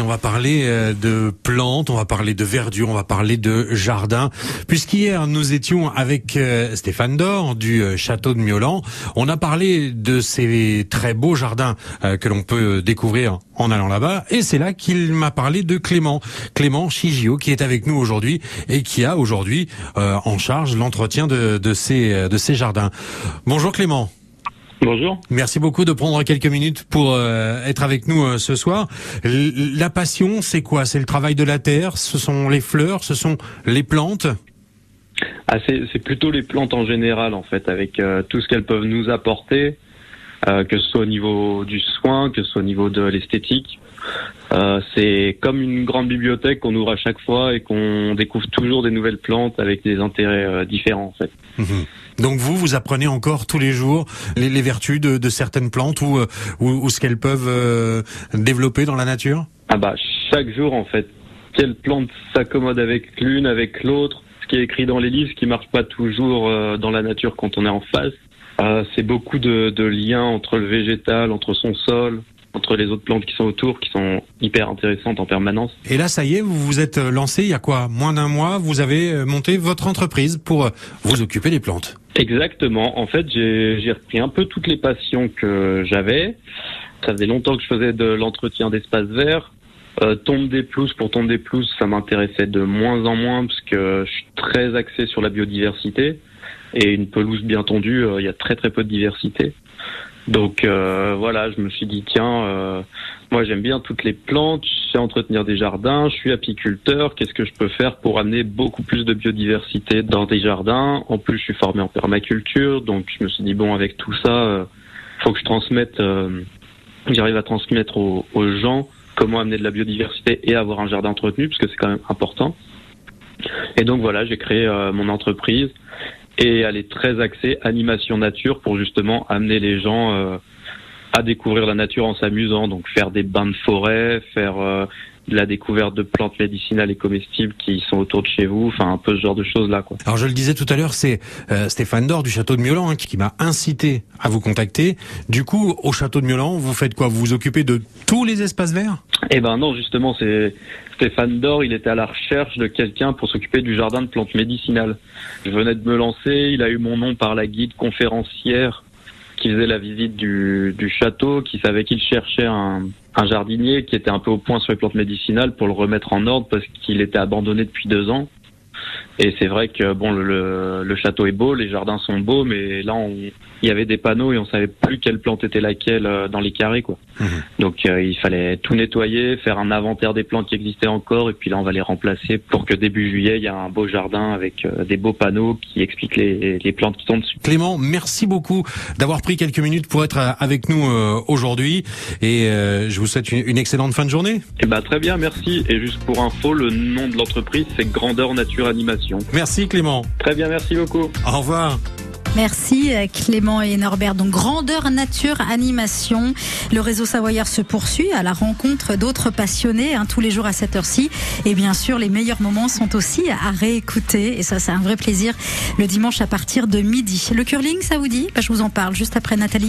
On va parler euh, de plantes, on va parler de verdure, on va parler de jardin. Puisqu'hier nous étions avec euh, Stéphane Dor du euh, château de Miolan, on a parlé de ces très beaux jardins que l'on peut découvrir en allant là-bas. Et c'est là qu'il m'a parlé de Clément, Clément Chigio, qui est avec nous aujourd'hui et qui a aujourd'hui en charge l'entretien de, ces jardins. Bonjour Clément. Bonjour. Merci beaucoup de prendre quelques minutes pour euh, être avec nous euh, ce soir. la passion, c'est quoi? C'est le travail de la terre, ce sont les fleurs, ce sont les plantes? Ah, C'est plutôt les plantes en général, en fait, avec euh, tout ce qu'elles peuvent nous apporter, que ce soit au niveau du soin, que ce soit au niveau de l'esthétique. c'est comme une grande bibliothèque qu'on ouvre à chaque fois et qu'on découvre toujours des nouvelles plantes avec des intérêts différents, en fait. Mhm. Donc vous, vous apprenez encore tous les jours les, vertus de, certaines plantes ou, euh, ou, ce qu'elles peuvent euh, développer dans la nature? Ah bah chaque jour en fait. Quelle plante s'accommode avec l'une, avec l'autre? Ce qui est écrit dans les livres, ce qui marche pas toujours euh, dans la nature quand on est en face. C'est beaucoup de, de liens entre le végétal, entre son sol, entre les autres plantes qui sont autour, qui sont hyper intéressantes en permanence. Et là, ça y est, vous vous êtes lancé il y a quoi? Moins d'un mois, vous avez monté votre entreprise pour vous occuper des plantes. Exactement. En fait, j'ai repris un peu toutes les passions que j'avais. Ça faisait longtemps que je faisais de l'entretien d'espaces verts. Euh, tombe des pelouses pour tombe des pelouses, ça m'intéressait de moins en moins parce que je suis très axé sur la biodiversité. Et une pelouse bien tondue, euh, il y a très très peu de diversité. Donc euh, voilà, je me suis dit tiens, euh, moi j'aime bien toutes les plantes, je sais entretenir des jardins, je suis apiculteur, qu'est-ce que je peux faire pour amener beaucoup plus de biodiversité dans des jardins? En plus, je suis formé en permaculture, donc je me suis dit bon avec tout ça, euh, faut que je transmette, j'arrive à transmettre aux, aux, gens comment amener de la biodiversité et avoir un jardin entretenu, parce que c'est quand même important. Et donc voilà, j'ai créé mon entreprise et elle est très axée animation nature pour justement amener les gens euh, à découvrir la nature en s'amusant, donc faire des bains de forêt, faire euh, la découverte de plantes médicinales et comestibles qui sont autour de chez vous, enfin un peu ce genre de choses là. Quoi. Alors je le disais tout à l'heure, c'est euh, Stéphane Dor du château de Miolan hein, qui, m'a incité à vous contacter. Du coup, au château de Miolan, vous faites quoi? Vous vous occupez de tous les espaces verts? Eh ben non, justement, c'est Stéphane Dor, il était à la recherche de quelqu'un pour s'occuper du jardin de plantes médicinales. Je venais de me lancer, il a eu mon nom par la guide conférencière qui faisait la visite du, château, qui savait qu'il cherchait un jardinier qui était un peu au point sur les plantes médicinales pour le remettre en ordre parce qu'il était abandonné depuis deux ans. Et c'est vrai que bon, le, le, château est beau, les jardins sont beaux, mais là, il y avait des panneaux et on savait plus quelle plante était laquelle euh, dans les carrés, quoi. Mhm. Donc euh, il fallait tout nettoyer, faire un inventaire des plantes qui existaient encore, et puis là, on va les remplacer pour que début juillet, il y a un beau jardin avec euh, des beaux panneaux qui expliquent les, les, plantes qui sont dessus. Clément, merci beaucoup d'avoir pris quelques minutes pour être avec nous aujourd'hui, et je vous souhaite une, une, excellente fin de journée. Eh ben très bien, merci. Et juste pour info, le nom de l'entreprise, c'est Grandeur Nature Animation. Merci Clément. Très bien, merci beaucoup. Au revoir. Merci euh, Clément et Norbert. Donc grandeur nature animation. Le réseau Savoyard se poursuit à la rencontre d'autres passionnés hein, tous les jours à cette heure-ci. Et bien sûr, les meilleurs moments sont aussi à réécouter. Et ça, c'est un vrai plaisir le dimanche à partir de midi. Le curling, ça vous dit? Bah, Je vous en parle juste après Nathalie.